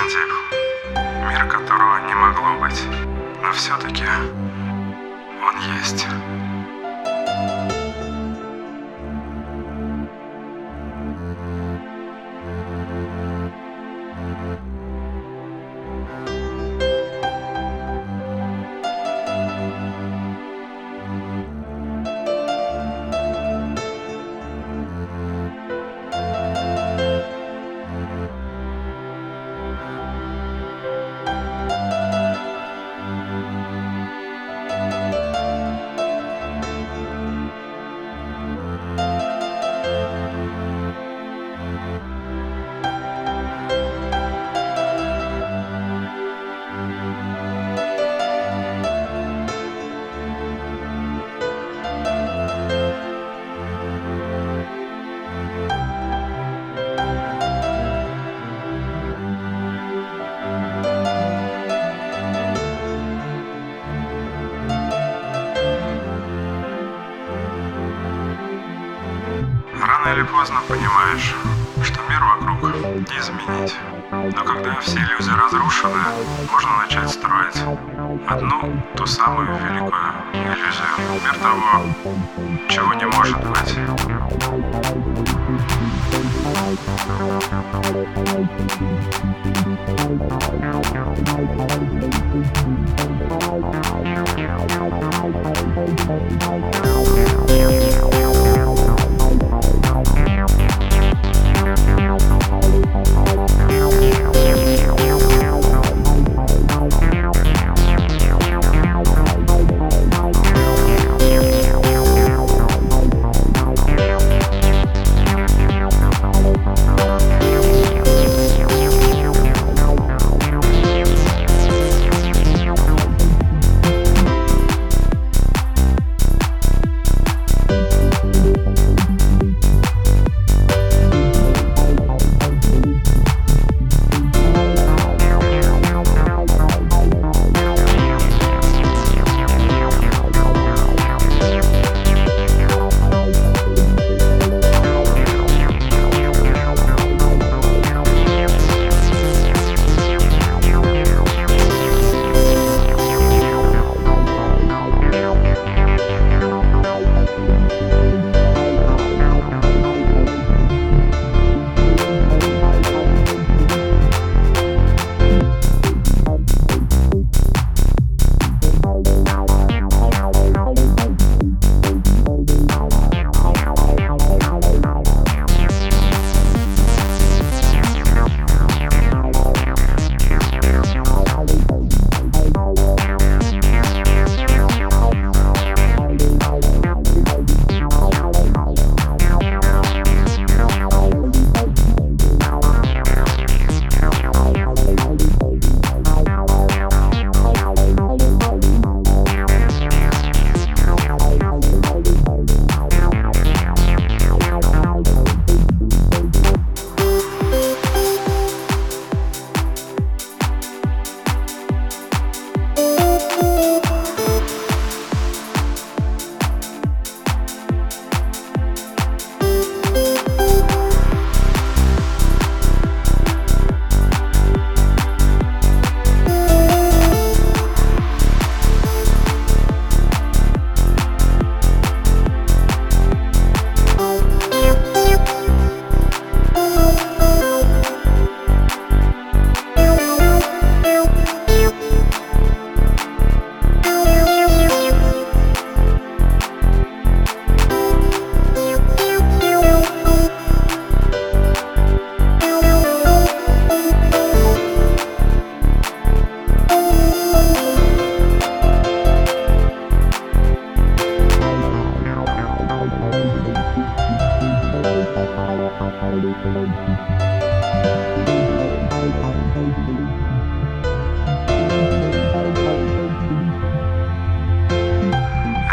Казантип. Мир, которого не могло быть. Но все-таки он есть. Или поздно понимаешь, что мир вокруг не изменить. Но когда все иллюзии разрушены, можно начать строить одну, ту самую великую иллюзию. Мир того, чего не может быть.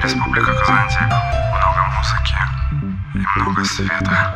Республика Казантип. Много музыки и много света.